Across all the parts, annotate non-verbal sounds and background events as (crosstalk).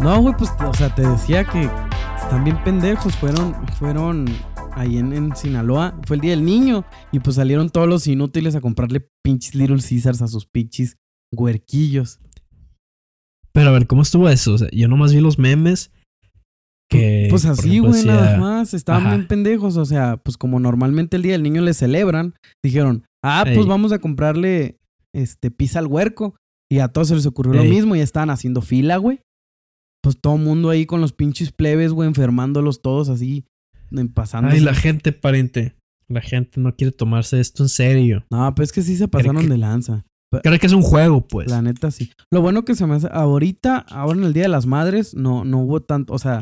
No, güey, pues, o sea, te decía que están bien pendejos. Fueron, fueron ahí en, en Sinaloa. Fue el día del niño. Y pues salieron todos los inútiles a comprarle pinches Little Caesars a sus pinches huerquillos. Pero a ver, ¿cómo estuvo eso? O sea, yo nomás vi los memes que. Pues así, güey, nada más. Estaban Ajá. bien pendejos. O sea, pues como normalmente el día del niño le celebran, dijeron, ah, pues Ey. vamos a comprarle este pizza al huerco. Y a todos se les ocurrió lo mismo y estaban haciendo fila, güey. Pues todo el mundo ahí con los pinches plebes, güey, enfermándolos todos así, pasando. Ay, la gente, pariente. La gente no quiere tomarse esto en serio. No, pues es que sí se pasaron que- de lanza. Creo que es un juego, pues. La neta sí. Lo bueno que se me hace. Ahorita, ahora en el Día de las Madres, no, no hubo tanto. O sea,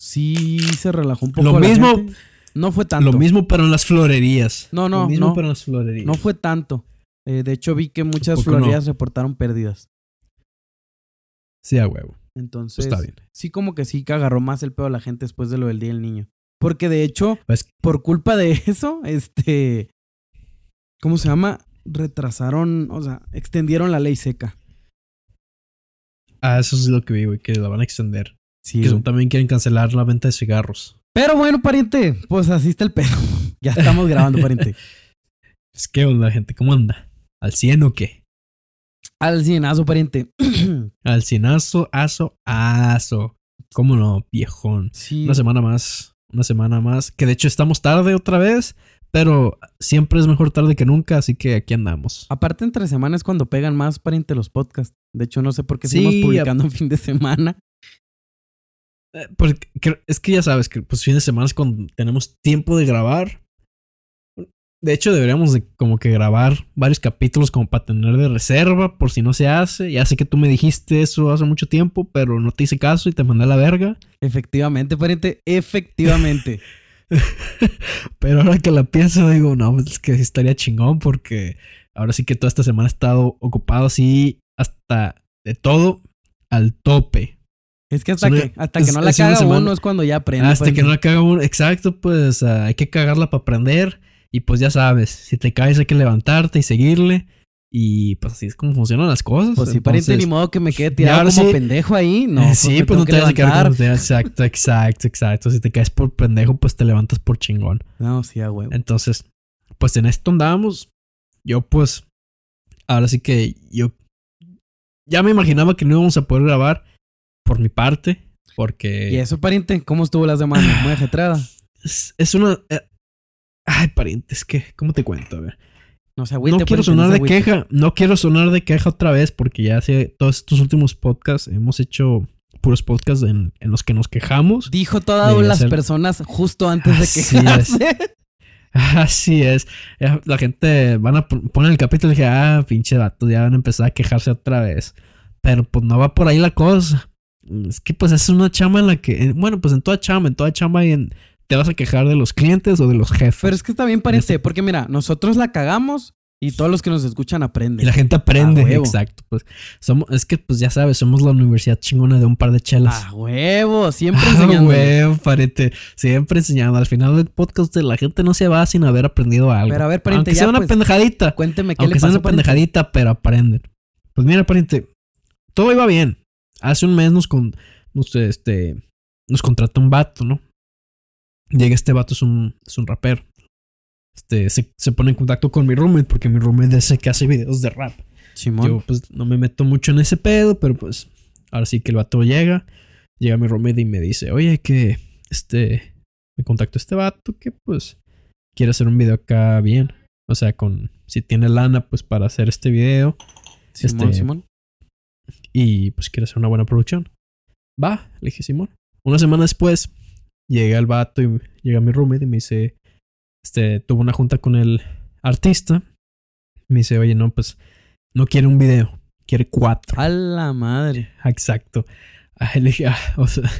sí se relajó un poco. Lo mismo- gente. No fue tanto. Lo mismo, pero en las florerías. No, no, Lo mismo, no. pero en las florerías. No fue tanto. Eh, de hecho, vi que muchas florerías reportaron pérdidas. Sí, a huevo. Entonces, Pues está bien. sí, como que sí que agarró más el pedo a la gente después de lo del Día del Niño. Porque de hecho, Pues, por culpa de (laughs) eso, este. ¿Cómo se llama? Retrasaron, o sea, extendieron la ley seca. ah, eso es lo que vi, güey, que la van a extender. Sí. que también quieren cancelar la venta de cigarros. Pero bueno, pariente, pues así está el pedo. (laughs) ya estamos grabando, pariente. (laughs) Es que onda, gente, ¿cómo anda? ¿Al 100 o qué? Al cienazo, pariente. (clears throat) Al cienazo, aso, aso. ¿Cómo no, viejón? sí. Una semana más, una semana más. Que de hecho estamos tarde otra vez, pero siempre es mejor tarde que nunca, así que aquí andamos. Aparte, entre semanas es cuando pegan más, pariente, los podcasts. De hecho, no sé por qué Sí, seguimos publicando en fin de semana. Eh, cre- es que ya sabes que pues fin de semana es cuando tenemos tiempo de grabar. De hecho, deberíamos de como que grabar varios capítulos como para tener de reserva por si no se hace. Ya sé que tú me dijiste eso hace mucho tiempo, pero no te hice caso y te mandé a la verga. Efectivamente, pariente, efectivamente. (laughs) Pero ahora que la pienso, digo, no, pues es que estaría chingón porque ahora sí que toda esta semana he estado ocupado así hasta de todo al tope. Es que hasta, una- que, hasta que no la caga uno es cuando ya aprende. Hasta que pariente. no la caga uno. Exacto, pues ah, hay que cagarla para aprender. Y pues ya sabes, si te caes hay que levantarte y seguirle. Y pues así es como funcionan las cosas. Pues sí, pariente, ni modo que me quede tirado como sí- pendejo ahí. No, eh, pues sí, pues no que te vas a quedar como- Exacto, exacto, exacto. Si te caes por pendejo, pues te levantas por chingón. No, sí, a huevo. Entonces, pues en esto andábamos. Yo, pues, ahora sí que yo ya me imaginaba que no íbamos a poder grabar por mi parte. Porque ¿Y eso, pariente? ¿Cómo estuvo la semana? (sighs) Muy ajetrada. es, es una. eh, ay, parientes, que, ¿cómo te cuento? A ver. No se agüite, no quiero pariente, sonar se de queja. No quiero sonar de queja otra vez porque ya hace todos estos últimos podcasts hemos hecho puros podcasts en, en los que nos quejamos. Dijo todas las personas justo antes de quejarse. (laughs) Así es. La gente van a pon- poner el capítulo y dije, ah, pinche vato, ya van a empezar a quejarse otra vez. Pero pues no va por ahí la cosa. Es que pues es una chamba en la que, bueno, pues en toda chamba, en toda chamba y en- te vas a quejar de los clientes o de los jefes. Pero es que está bien, Ese- porque mira, nosotros la cagamos y todos los que nos escuchan aprenden. Y la gente aprende, exacto. Pues somos, es que pues ya sabes, somos la universidad chingona de un par de chelas. A huevo, siempre (laughs) Ah, enseñando. huevo, parete. Siempre enseñando. Al final del podcast la gente no se va sin haber aprendido algo. Pero a ver, pariente, Aunque ya, sea una pues, pendejadita. Cuénteme qué Aunque le sea pasó, una pariente? pendejadita, pero aprenden. Pues mira, pariente, todo iba bien. Hace un mes nos, con, nos, este, nos contrata un vato, ¿no? Llega este vato, es un, es un rapero. Este, se, se pone en contacto con mi roommate, porque mi roommate es el que hace videos de rap. Simón. Yo pues no me meto mucho en ese pedo, pero pues ahora sí que el vato llega. Llega mi roommate y me dice, oye, que este, me contactó este vato que pues quiere hacer un video acá bien. O sea, con, si tiene lana pues para hacer este video Simón, este- Simón. Y pues quiere hacer una buena producción. Va, le dije, Simón. Una semana después llega el vato y llega mi roommate y me dice, este, tuvo una junta con el artista. Me dice, oye, no, pues no quiere un video, quiere cuatro. A la madre. Exacto. Ay, le dije, ah, o sea,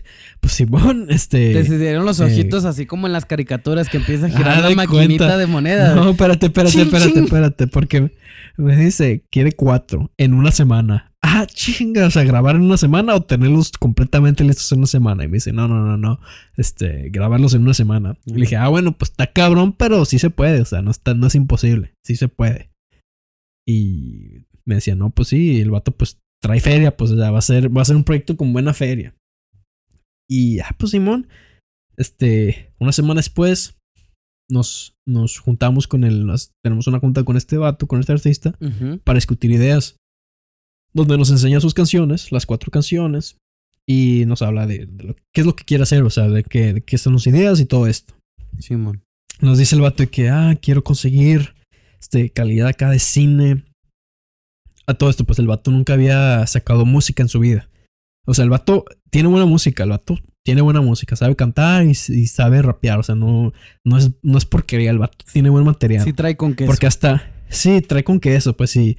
pues Simón, este... Te hicieron los eh, ojitos así como en las caricaturas que empieza a girar Ah, la de maquinita cuenta. de monedas. No, espérate, espérate, espérate, espérate, porque me dice, quiere cuatro en una semana. Ah, chinga, o sea, grabar en una semana o tenerlos completamente listos en una semana. Y me dice, no, no, no, no, este, grabarlos en una semana. Y le dije, ah, bueno, pues está cabrón, pero sí se puede, o sea, no, está, no es imposible, sí se puede. Y me decía, no, pues sí, el vato pues trae feria, pues ya va a ser, va a ser un proyecto con buena feria. Y, ah, pues Simón, este, una semana después nos, nos juntamos con el, tenemos una junta con este vato, con este artista, para discutir ideas donde nos enseña sus canciones, las cuatro canciones, y nos habla de, qué es lo que quiere hacer, o sea, de qué, de son sus ideas y todo esto. Simón. Nos dice el vato de que, ah, quiero conseguir este, calidad acá de cine. A todo esto, pues el vato nunca había sacado música en su vida. O sea, el vato tiene buena música, el vato tiene buena música, sabe cantar y, sabe rapear. O sea, no, no, es, no es porquería, el vato tiene buen material. Sí, trae con queso. Porque hasta, sí, trae con queso, pues sí. Y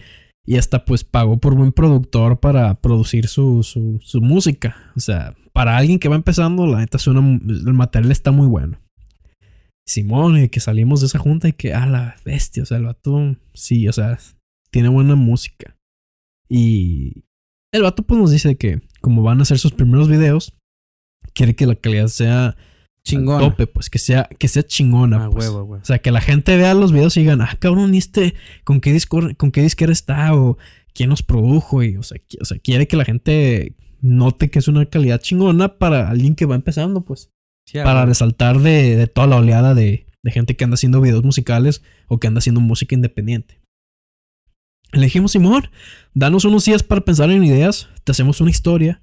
hasta pues pagó por buen productor para producir su, su, música. O sea, para alguien que va empezando, la neta suena, el material está muy bueno. Simón, y que salimos de esa junta y que, ah, la bestia, o sea, el vato, sí, o sea, tiene buena música. Y el vato pues nos dice que como van a hacer sus primeros videos, quiere que la calidad sea chingona. tope, pues que sea, que sea chingona. Ah, pues. huevo, huevo. O sea, que la gente vea los videos y digan, ah, cabrón, ¿y este con qué disco, con qué disquera está? O quién nos produjo. Y, o sea, o sea, quiere que la gente note que es una calidad chingona para alguien que va empezando, pues. para resaltar de, de, toda la oleada de, de gente que anda haciendo videos musicales o que anda haciendo música independiente. Le dijimos, Simón, danos unos días para pensar en ideas, te hacemos una historia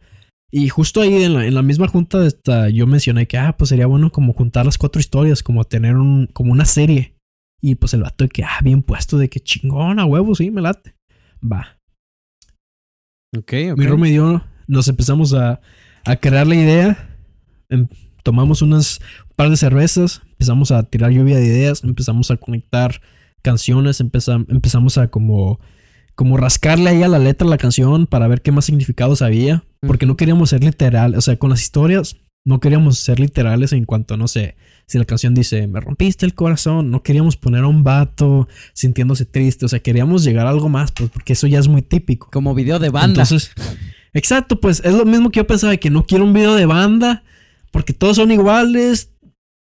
y justo ahí en la, en la misma junta esta, yo mencioné que, ah, pues sería bueno como juntar las cuatro historias, como tener un, como una serie. Y pues el vato de que, ah, bien puesto, de que chingón, a huevo, sí, me late. Va. Ok, ok. Mi Rome y yo nos empezamos a, a crear la idea. Em, tomamos unas par de cervezas, empezamos a tirar lluvia de ideas, empezamos a conectar canciones, empezamos a como como rascarle ahí a la letra de la canción para ver qué más significados había. Porque no queríamos ser literal. O sea, con las historias no queríamos ser literales en cuanto, no sé, si la canción dice, me rompiste el corazón, no queríamos poner a un vato sintiéndose triste. O sea, queríamos llegar a algo más, pues, porque eso ya es muy típico. Como video de banda. Entonces, exacto, pues es lo mismo que yo pensaba que no quiero un video de banda porque todos son iguales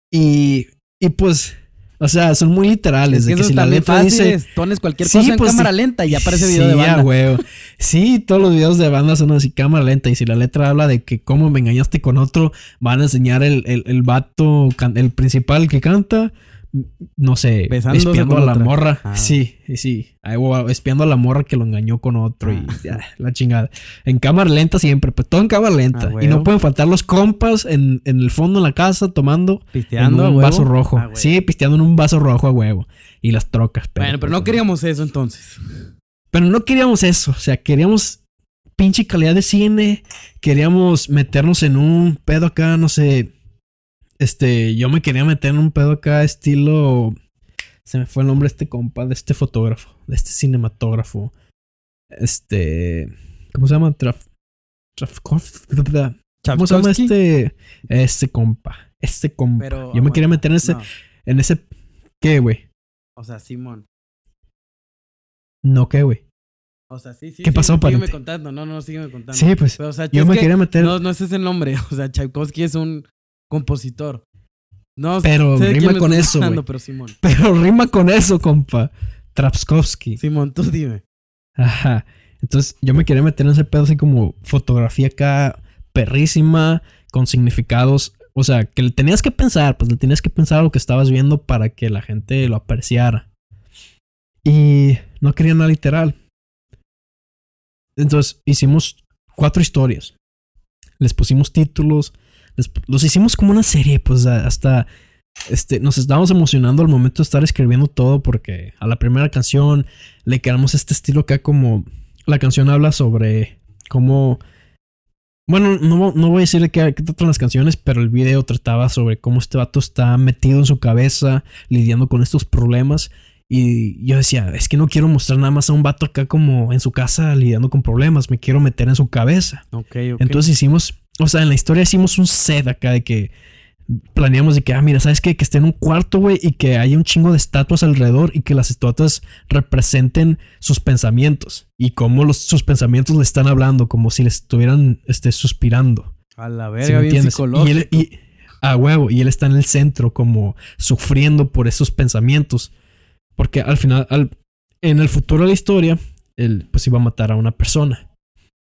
y, y pues o sea, son muy literales. de que si la letra dice. Pones cualquier cosa en pues, cámara lenta y ya aparece video de banda. güey. Sí, todos los videos de banda son así, cámara lenta. Y si la letra habla de que cómo me engañaste con otro, van a enseñar el, el, el vato, el principal que canta no sé, espiando a la morra. Ah. Sí, sí. Espiando a la morra que lo engañó con otro y ah. ya, la chingada. En cámara lenta siempre, pues todo en cámara lenta. Ah, y no pueden faltar los compas en, el fondo de la casa tomando pisteando en un vaso rojo. sí, pisteando en un vaso rojo a huevo. Y las trocas. Pero, bueno, pero no pues, queríamos eso entonces. Pero no queríamos eso. O sea, queríamos pinche calidad de cine. Queríamos meternos en un pedo acá, no sé este, yo me quería meter en un pedo acá, estilo. Se me fue el nombre de este compa, de este fotógrafo, de este cinematógrafo. Este. ¿Cómo se llama? Traf. ¿Cómo se llama este. Este compa? Este compa. yo me quería meter en ese. En ese. ¿Qué, güey? O sea, Simón. No, ¿qué, güey? O sea, sí, sí. ¿Qué pasó, para Sígueme contando. No, no, sígueme contando. Sí, pues. yo me quería meter. No, no ese es el nombre. (laughs) O sea, Tchaikovsky es un compositor. No, pero rima con eso. pero, Simón. pero rima con eso, compa. Trapskovsky. Simón, tú dime. Ajá. Entonces yo me quería meter en ese pedo así como fotografía acá perrísima, con significados. O sea, que le tenías que pensar, pues le tenías que pensar lo que estabas viendo para que la gente lo apreciara. Y no quería nada literal. Entonces hicimos cuatro historias. Les pusimos títulos, los hicimos como una serie, pues hasta este, nos estábamos emocionando al momento de estar escribiendo todo porque a la primera canción le quedamos este estilo acá como la canción habla sobre cómo... Bueno, no, no voy a decirle qué, qué tratan las canciones, pero el video trataba sobre cómo este vato está metido en su cabeza lidiando con estos problemas. Y yo decía, es que no quiero mostrar nada más a un vato acá como en su casa lidiando con problemas, me quiero meter en su cabeza. Ok, ok. Entonces hicimos o sea, en la historia hicimos un set acá de que planeamos de que, ah, mira, ¿sabes qué? Que esté en un cuarto, güey, y que haya un chingo de estatuas alrededor y que las estatuas representen sus pensamientos y cómo los, sus pensamientos le están hablando, como si le estuvieran este, suspirando. A la ¿Sí verga, me bien psicológico. Y él, y- a huevo, y él está en el centro, como sufriendo por esos pensamientos. Porque al final, al, en el futuro de la historia, él pues iba a matar a una persona.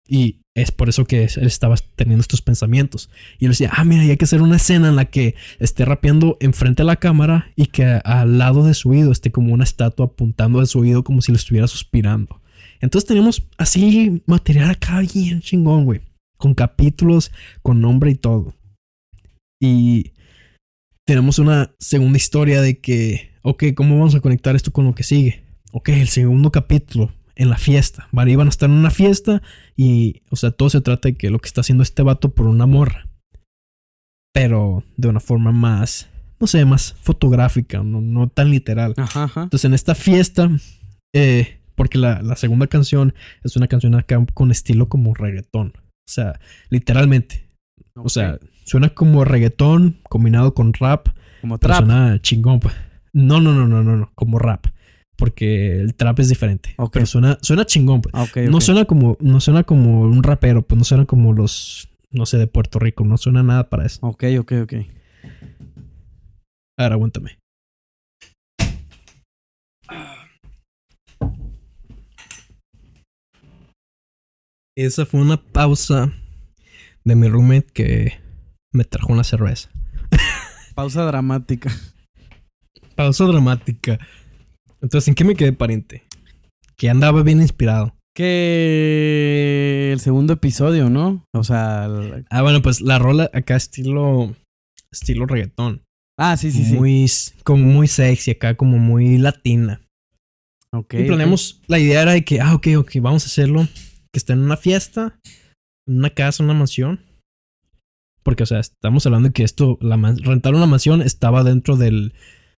Y es por eso que él estaba teniendo estos pensamientos. Y él decía, ah, mira, hay que hacer una escena en la que esté rapeando enfrente de la cámara y que al lado de su oído esté como una estatua apuntando a su oído como si lo estuviera suspirando. Entonces tenemos así material acá bien chingón, güey. Con capítulos, con nombre y todo. Y tenemos una segunda historia de que, ok, ¿cómo vamos a conectar esto con lo que sigue? Ok, el segundo capítulo, en la fiesta. Vale, iban a estar en una fiesta y, o sea, todo se trata de que lo que está haciendo este vato por una morra. Pero de una forma más, no sé, más fotográfica, no, no tan literal. Ajá, ajá. Entonces en esta fiesta, eh, porque la, la segunda canción es una canción acá con estilo como reggaetón. O sea, literalmente. O sea, suena como reggaetón combinado con rap. como trap. suena chingón. pues. No, no, no, no, no, no. Como rap. Porque el trap es diferente. Ok. Pero suena, suena chingón. pues. No suena como, no suena como un rapero, pues no suena como los, no sé, de Puerto Rico. No suena nada para eso. Ok, ok, ok. A ver, aguántame. Esa fue una pausa de mi roommate que me trajo una cerveza. Pausa dramática. Pausa dramática. Entonces, ¿en qué me quedé, pariente? Que andaba bien inspirado. Que el segundo episodio, ¿no? O sea, el- Ah, bueno, pues la rola acá estilo estilo reggaetón. ah, sí, sí, sí. Muy como muy sexy acá, como muy latina. Ok, y planeamos, la idea era de que, ah, ok, ok, vamos a hacerlo. Que esté en una fiesta, en una casa, una mansión. Porque, o sea, estamos hablando de que esto, la man- rentar una mansión estaba dentro del,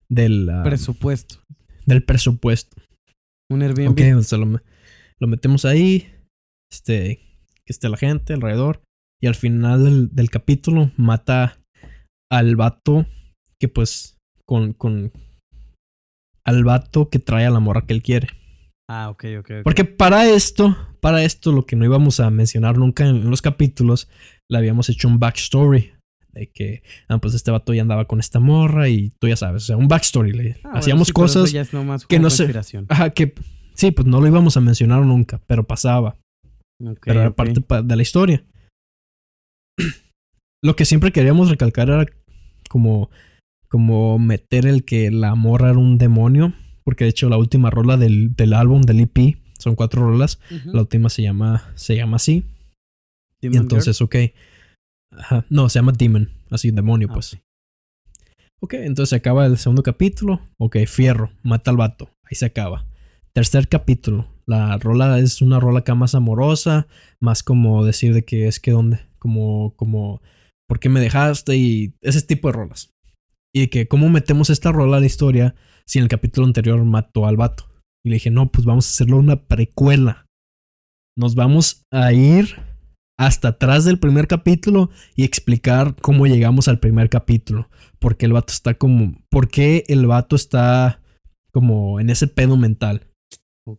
del, ah, presupuesto. Del presupuesto. Un Airbnb. Ok, o sea, lo, me- lo metemos ahí, este, que esté la gente alrededor. Y al final del, del capítulo mata al vato que pues, con, con, al vato que trae a la morra que él quiere. Ah, ok, ok. ok. Porque para esto, para esto, lo que no íbamos a mencionar nunca en los capítulos, le habíamos hecho un backstory. De que, ah, pues este vato ya andaba con esta morra y tú ya sabes, o sea, un backstory. le- Ah, bueno, hacíamos sí, pero eso cosas ya es nomás que no sé- ajá, que, sí, pues no lo íbamos a mencionar nunca, pero pasaba. Ok, pero era ok. parte pa- de la historia. (clears throat) Lo que siempre queríamos recalcar era como, como meter el que la morra era un demonio. Porque de hecho la última rola del, del álbum, del EP, son cuatro rolas. Ujú. La última se llama, se llama así. Y Demon entonces, ok. Ajá. No, se llama Demon. Así, demonio, Ah, pues. Ok, entonces se acaba el segundo capítulo. Ok, fierro, mata al vato. Ahí se acaba. Tercer capítulo. La rola es una rola acá más amorosa. Más como decir de que es que dónde. Como, como, ¿por qué me dejaste? Y ese tipo de rolas. Y de que, ¿cómo metemos esta rola a la historia si en el capítulo anterior mató al vato? Y le dije, no, pues vamos a hacerlo una precuela. Nos vamos a ir hasta atrás del primer capítulo y explicar cómo llegamos al primer capítulo. Porque el vato está como. ¿Por qué el vato está como en ese pedo mental?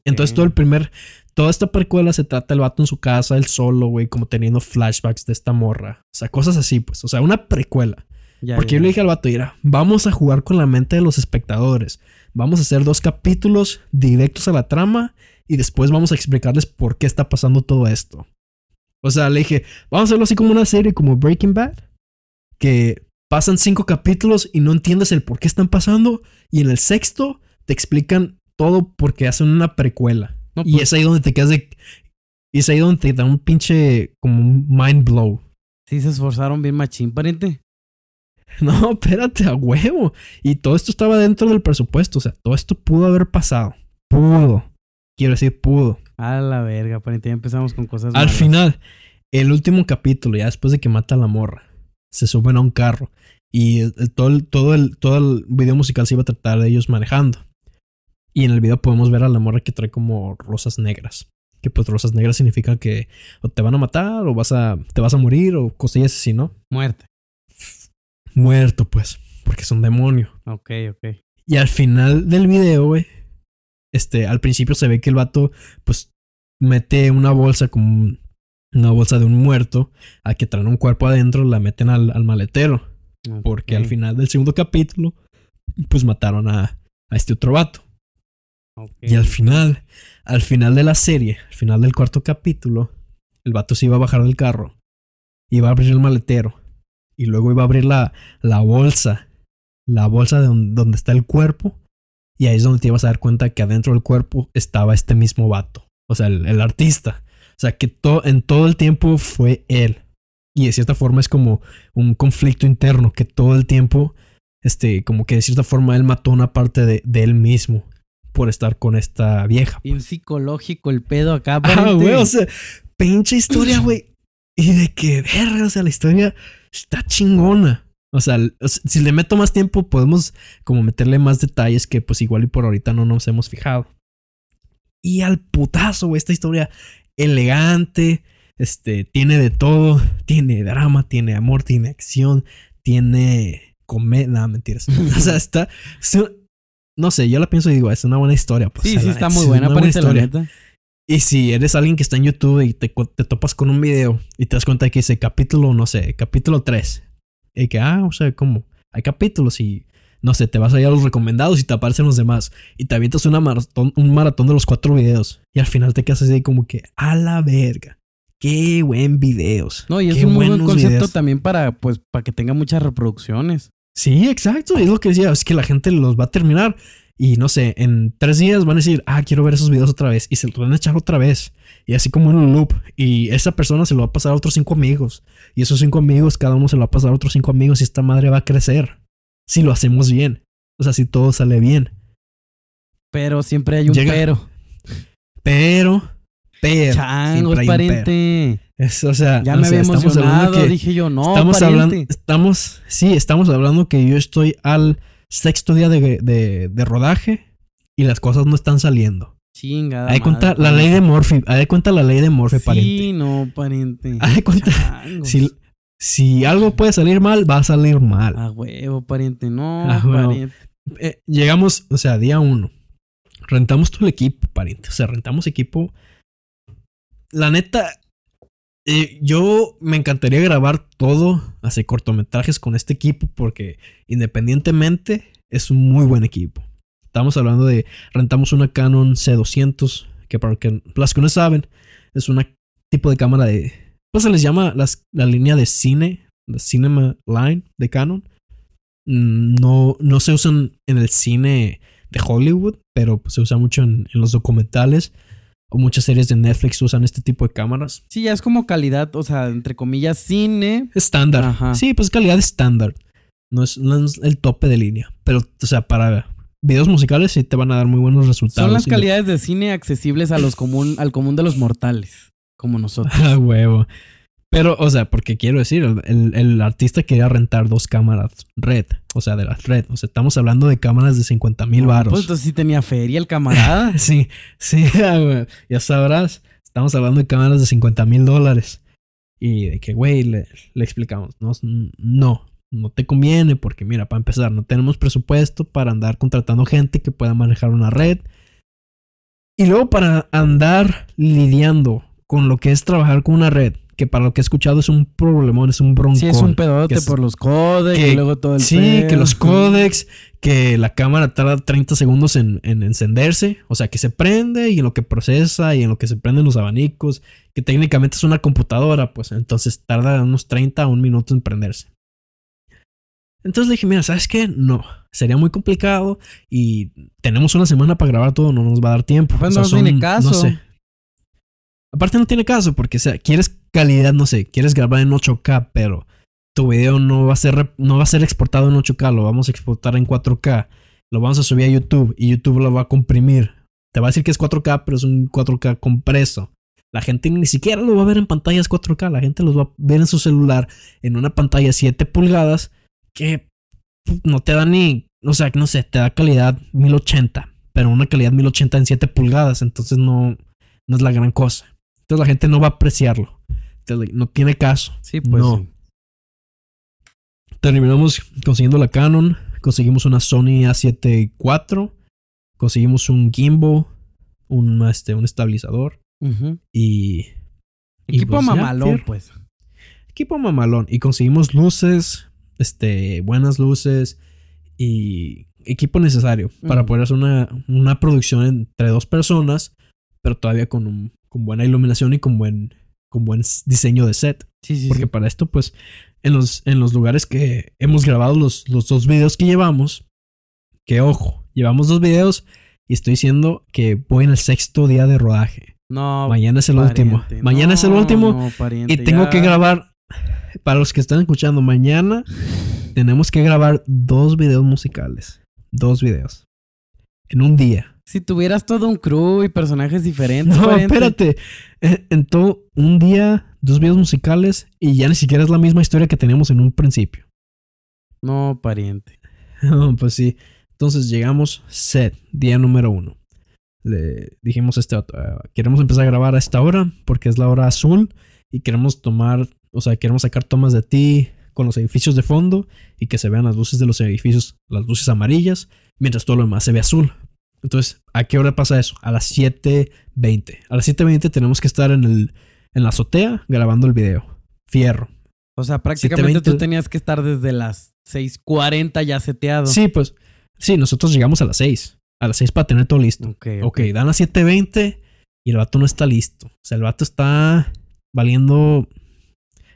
Entonces todo el primer. Toda esta precuela se trata del vato en su casa, él solo, güey, como teniendo flashbacks de esta morra. O sea, cosas así, pues. O sea, una precuela. Ya, Porque ya, yo le dije al vato, mira, vamos a jugar con la mente de los espectadores. Vamos a hacer dos capítulos directos a la trama y después vamos a explicarles por qué está pasando todo esto. O sea, le dije, vamos a hacerlo así como una serie como Breaking Bad, que pasan cinco capítulos y no entiendes el por qué están pasando y en el sexto te explican todo porque hacen una precuela. No, y pues, es ahí donde te quedas de... Y es ahí donde te da un pinche como un mind blow. sí se esforzaron bien machín, pariente. (laughs) No, espérate, a huevo. Y todo esto estaba dentro del presupuesto. O sea, todo esto pudo haber pasado. Pudo. Quiero decir, pudo. A la verga, pariente. Ya empezamos con cosas Al malas. final, el último capítulo, ya después de que mata a la morra, se suben a un carro. Y el- el- todo, el, todo, el, todo el video musical se iba a tratar de ellos manejando. Y en el video podemos ver a la morra que trae como rosas negras. Que pues rosas negras significa que o te van a matar o vas a, te vas a morir o cosillas así, ¿no? Muerte. muerto, pues, porque es un demonio. Ok, ok. Y al final del video, güey, este, al principio se ve que el vato, pues, mete una bolsa como una bolsa de un muerto, a que traen un cuerpo adentro, la meten al, al maletero. Porque al final del segundo capítulo, pues mataron a, a este otro vato. Y al final, al final de la serie, al final del cuarto capítulo, el vato se iba a bajar del carro, iba a abrir el maletero y luego iba a abrir la, la bolsa, la bolsa de don- donde está el cuerpo. Y ahí es donde te ibas a dar cuenta que adentro del cuerpo estaba este mismo vato, o sea, el, el artista. O sea, que to- en todo el tiempo fue él. Y de cierta forma es como un conflicto interno, que todo el tiempo, este, como que de cierta forma él mató una parte de, de él mismo por estar con esta vieja. Bien psicológico el pedo acá, Ah, güey, o sea, pinche historia, güey. Y de que, verga, o sea, la historia está chingona. O sea, si le meto más tiempo, podemos como meterle más detalles que pues igual y por ahorita no nos hemos fijado. Y al putazo, güey, esta historia elegante, este, tiene de todo, tiene drama, tiene amor, tiene acción, tiene comedia, no, mentiras. (laughs) o sea, está, no sé, yo la pienso y digo, es una buena historia. Pues, Sí, sí, está muy buena, la historia. neta. Y si eres alguien que está en YouTube y te, te topas con un video y te das cuenta que dice capítulo, no sé, capítulo 3. Y que, ah, o sea, ¿cómo? Hay capítulos y, no sé, te vas a ir a los recomendados y te aparecen los demás. Y te avientas una maratón, un maratón de los cuatro videos. Y al final te quedas así como que, a la verga. Qué buen videos. No, y es Qué un muy buen concepto videos. también para, pues, para que tenga muchas reproducciones. Sí, exacto. Es lo que decía. Es que la gente los va a terminar. Y no sé, en tres días van a decir, ah, quiero ver esos videos otra vez. Y se los van a echar otra vez. Y así como en un loop. Y esa persona se lo va a pasar a otros cinco amigos. Y esos cinco amigos, cada uno se lo va a pasar a otros cinco amigos. Y esta madre va a crecer. Si lo hacemos bien. O sea, si todo sale bien. Pero siempre hay un Llega- pero. Pero, pero. Changos, pero. pariente. Es, o sea, Ya no me había emocionado. que- Dije yo, no, estamos pariente. hablando, estamos, sí, estamos hablando que yo estoy al sexto día de, de- de rodaje y las cosas no están saliendo. Chingada. Hay cuenta la ley de. Murphy, hay cuenta la ley de Murphy, Sí, pariente. no, pariente. De cuenta, Changos. Si, si algo puede salir mal, va a salir mal. A huevo, pariente. No, A huevo. pariente. Eh, llegamos, o sea, día uno. Rentamos todo el equipo, pariente. O sea, rentamos equipo. La neta, eh, yo me encantaría grabar todo, hacer cortometrajes con este equipo porque independientemente es un muy buen equipo. Estamos hablando de, rentamos una Canon C200, que para que, las que no saben, es un tipo de cámara de, pues se les llama la línea de cine, la Cinema Line de Canon. Mm, No, no se usan en el cine de Hollywood, pero se usa mucho en los documentales o muchas series de Netflix usan este tipo de cámaras. Sí, ya es como calidad, o sea, entre comillas, cine. Estándar. Ajá. Sí, pues calidad estándar. No es, no es el tope de línea. Pero, o sea, para videos musicales sí te van a dar muy buenos resultados. Son las calidades de cine accesibles a los común, al común de los mortales, como nosotros. (laughs) Ah, huevo. Pero, o sea, porque quiero decir, el, el- artista quería rentar dos cámaras red. O sea, de las red. O sea, estamos hablando de cámaras de 50 mil baros. Pues entonces sí tenía feria el camarada. (laughs) Sí, sí, (laughs) ya sabrás. Estamos hablando de cámaras de 50 mil dólares. Y de que, güey, le, le explicamos, no, no, no te conviene porque, mira, para empezar, no tenemos presupuesto para andar contratando gente que pueda manejar una red. Y luego para andar lidiando con lo que es trabajar con una red, que para lo que he escuchado es un problemón, es un broncón. Sí, es un pedote es- por los codecs que- y luego todo el Sí, pedo. que los códecs, que la cámara tarda 30 segundos en, en encenderse, o sea, que se prende y en lo que procesa y en lo que se prenden los abanicos, que técnicamente es una computadora, pues entonces tarda unos 30 a un minuto en prenderse. Entonces le dije, mira, ¿sabes qué? No, sería muy complicado y tenemos una semana para grabar todo, no nos va a dar tiempo. Pues O sea, no tiene caso. No sé. Aparte no tiene caso porque, o sea, quieres calidad, no sé, quieres grabar en 8K, pero tu video no va a ser no va a ser exportado en 8K, lo vamos a exportar en 4K. Lo vamos a subir a YouTube y YouTube lo va a comprimir. Te va a decir que es 4K, pero es un 4K compreso. La gente ni siquiera lo va a ver en pantallas 4K, la gente los va a ver en su celular en una pantalla 7 pulgadas que no te da ni, o sea, no sé, te da calidad 1080, pero una calidad 1080 en 7 pulgadas, entonces no, no es la gran cosa. Entonces la gente no va a apreciarlo. Entonces, no tiene caso. Sí, pues No. sí. terminamos consiguiendo la Canon, conseguimos una Sony A7 IV, conseguimos un gimbal, un, este, un estabilizador y... y Equipo pues mamalón, pues. Equipo mamalón. Y conseguimos luces, este, buenas luces y equipo necesario para poder hacer una, una producción entre dos personas, pero todavía con, un- con buena iluminación y con buen, con buen diseño de set. Sí, sí, Porque sí. para esto, pues, en los, en los lugares que hemos grabado los, los dos videos que llevamos, que ojo, llevamos dos videos y estoy diciendo que voy en el sexto día de rodaje. No, Mañana es el último. Mañana es el último. no, pariente, Y tengo ya. que grabar, para los que están escuchando, mañana tenemos que grabar dos videos musicales. Dos videos. En un día. Si tuvieras todo un crew y personajes diferentes. No, espérate. En, en todo un día, dos videos musicales y ya ni siquiera es la misma historia que teníamos en un principio. No, pariente. (laughs) No, pues sí. Entonces llegamos, set, día número uno. Le dijimos a este "Ah, queremos empezar a grabar a esta hora porque es la hora azul y queremos tomar, o sea, queremos sacar tomas de ti con los edificios de fondo y que se vean las luces de los edificios, las luces amarillas, mientras todo lo demás se ve azul. Entonces, ¿a qué hora pasa eso? A las 7.20. A las 7.20 tenemos que estar en, el, en la azotea grabando el video. Fierro. O sea, prácticamente 7:20. tú tenías que estar desde las 6:40 ya seteado. Sí, pues, sí, nosotros llegamos a las 6. A las 6 para tener todo listo. Ok, Ok, dan las 7.20 y el vato no está listo. O sea, el vato está valiendo.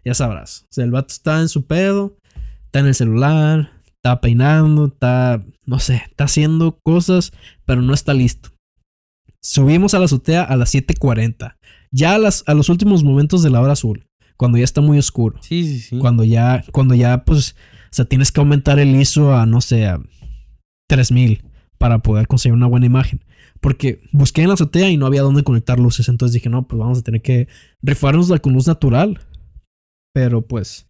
Ya sabrás. O sea, el vato está en su pedo, está en el celular, está peinando, está. No sé, está haciendo cosas, pero no está listo. Subimos a la azotea a las 7.40. Ya a, las, a los últimos momentos de la hora azul. Cuando ya está muy oscuro. Sí, sí, sí. Cuando ya, cuando ya, pues, o sea, tienes que aumentar el ISO a, no sé, a 3000 para poder conseguir una buena imagen. Porque busqué en la azotea y no había dónde conectar luces. Entonces dije, no, pues vamos a tener que rifarnos con luz natural. Pero pues,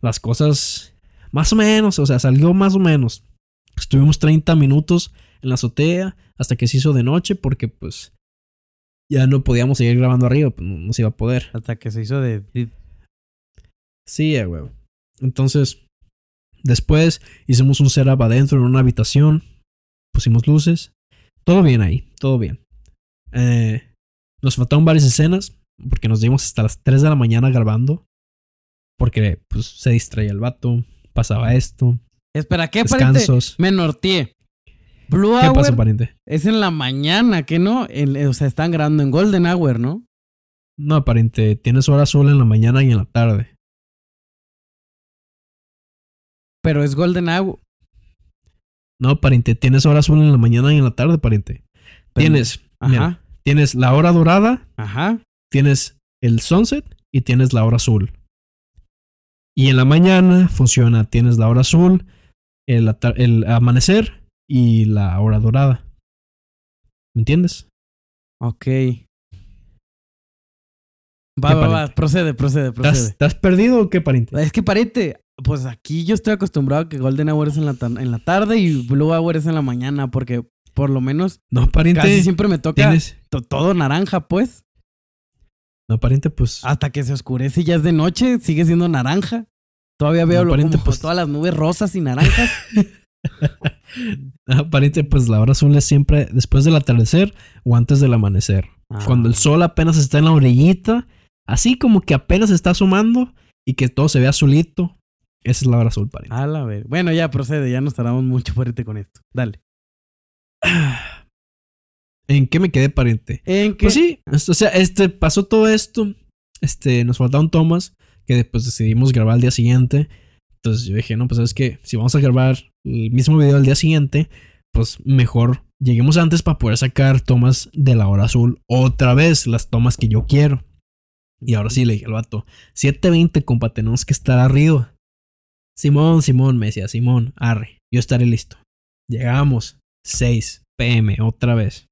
las cosas, más o menos, o sea, salió más o menos. Estuvimos 30 minutos en la azotea hasta que se hizo de noche porque, pues, ya no podíamos seguir grabando arriba, pues no, no se iba a poder. Hasta que se hizo de. Sí, huevo. Entonces, después hicimos un setup adentro en una habitación. Pusimos luces. Todo bien ahí, todo bien. Eh, nos faltaron varias escenas porque nos dimos hasta las 3 de la mañana grabando. Porque pues se distraía el vato, pasaba esto, Espera, ¿qué, pariente? descansos. Me norteé. Blue ¿Qué Hour pasó, pariente? es en la mañana, ¿qué no? O sea, están grabando en Golden Hour, ¿no? No, pariente, tienes hora azul en la mañana y en la tarde. Pero es Golden Hour. No, pariente, tienes hora azul en la mañana y en la tarde, pariente. Pero- Tienes, mira, Ajá, tienes la hora dorada ajá. tienes el sunset y tienes la hora azul. Y en la mañana funciona, tienes la hora azul, el, amanecer y la hora dorada. ¿Me entiendes? Ok. Va, ¿Qué, va, va. Procede, procede, ¿Te has, procede. has perdido o qué, pariente? Es que pariente, pues aquí yo estoy acostumbrado a que Golden Hour es en la, ta- en la tarde y Blue Hour es en la mañana, porque por lo menos No, pariente. casi siempre me toca to- todo naranja, pues. No, pariente, pues. Hasta que se oscurece y ya es de noche, sigue siendo naranja. Todavía veo No, lo- como pues- todas las nubes rosas y naranjas. (laughs) ah, pariente, pues la hora azul es siempre después del atardecer o antes del amanecer. Cuando el Ah. sol apenas está en la orillita, así como que apenas está asomando y que todo se ve azulito. Esa es la hora azul, pariente. A la ver. Bueno, ya procede, ya nos tardamos mucho pariente con esto. Dale. (sighs) ¿En qué me quedé, pariente? ¿En qué? Pues sí, o sea, este pasó todo esto. Este, nos faltaron tomas que después decidimos grabar al día siguiente. Entonces yo dije, no, pues es que si vamos a grabar el mismo video al día siguiente, pues mejor lleguemos antes para poder sacar tomas de la hora azul otra vez, las tomas que yo quiero. Y ahora sí le dije al vato, 7.20, compa, tenemos que estar arriba. Simón, Simón, me decía, Simón, arre, yo estaré listo. Llegamos, 6 pm, otra vez.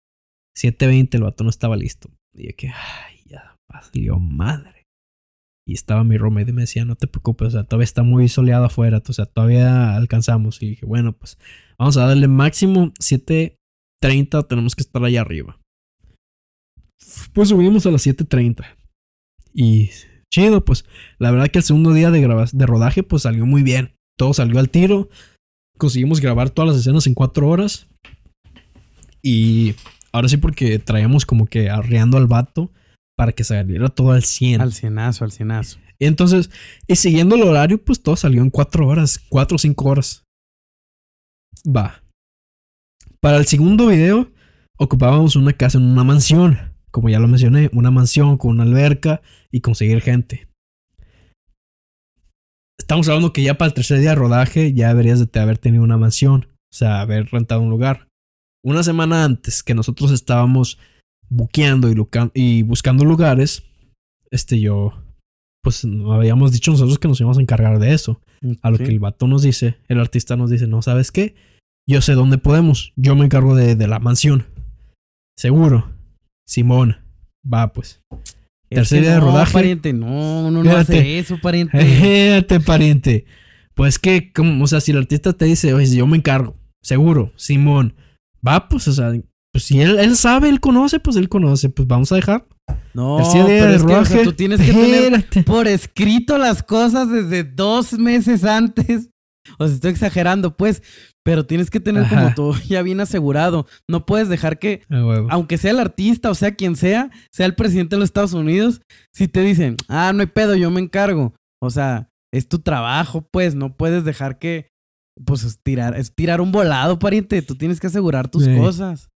7.20, el vato no estaba listo. Y yo que, ay, ya, valió madre. Y estaba mi roommate y me decía, no te preocupes, o sea, todavía está muy soleado afuera, o sea, todavía alcanzamos. Y dije, bueno, pues vamos a darle máximo 7.30, tenemos que estar allá arriba. Pues subimos a las 7.30. Y chido, pues la verdad que el segundo día de, de rodaje pues salió muy bien. todo salió al tiro. Conseguimos grabar todas las escenas en cuatro horas. Y ahora sí, porque traíamos como que arreando al vato para que saliera todo al 100. Al cienazo, al cienazo. Y entonces, y siguiendo el horario, pues todo salió en cuatro horas, cuatro o cinco horas. Va. Para el segundo video, ocupábamos una casa en una mansión. Como ya lo mencioné, una mansión con una alberca y conseguir gente. Estamos hablando que ya para el tercer día de rodaje ya deberías de haber tenido una mansión. O sea, haber rentado un lugar. Una semana antes que nosotros estábamos buqueando y, y buscando lugares, este yo, pues habíamos dicho nosotros que nos íbamos a encargar de eso. A lo que el vato nos dice, el artista nos dice, no, ¿sabes qué? Yo sé dónde podemos. Yo me encargo de, de la mansión. Seguro. Simón. Va, pues. Tercer día de rodaje. Pariente, no, no, no hace eso, pariente. (laughs) Fíjate, pariente. Pues que, como, o sea, si el artista te dice, oye, yo me encargo, seguro, Simón, va, pues, o sea, pues si él, él sabe, él conoce, pues él conoce, pues vamos a dejar. No, pero es que, o sea, tú tienes que tener por escrito las cosas desde dos meses antes. (laughs) O sea, estoy exagerando, pues, pero tienes que tener como todo (laughs) ya bien asegurado. No puedes dejar que, aunque sea el artista o sea quien sea, sea el presidente de los Estados Unidos, si te dicen, ah, no hay pedo, yo me encargo. O sea, es tu trabajo, pues, no puedes dejar que, pues, es tirar, es tirar un volado, pariente. Tú tienes que asegurar tus cosas.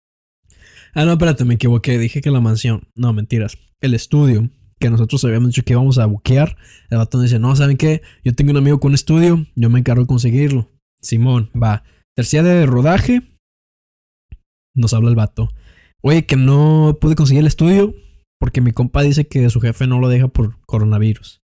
Ah, no, espérate, me equivoqué. Dije que la mansión. No, mentiras. El estudio que nosotros habíamos dicho que íbamos a buquear. El batón dice, no, ¿saben qué? Yo tengo un amigo con estudio, yo me encargo de conseguirlo. Simón, va. Tercera de rodaje. Nos habla el vato. Oye, que no pude conseguir el estudio porque mi compa dice que su jefe no lo deja por coronavirus.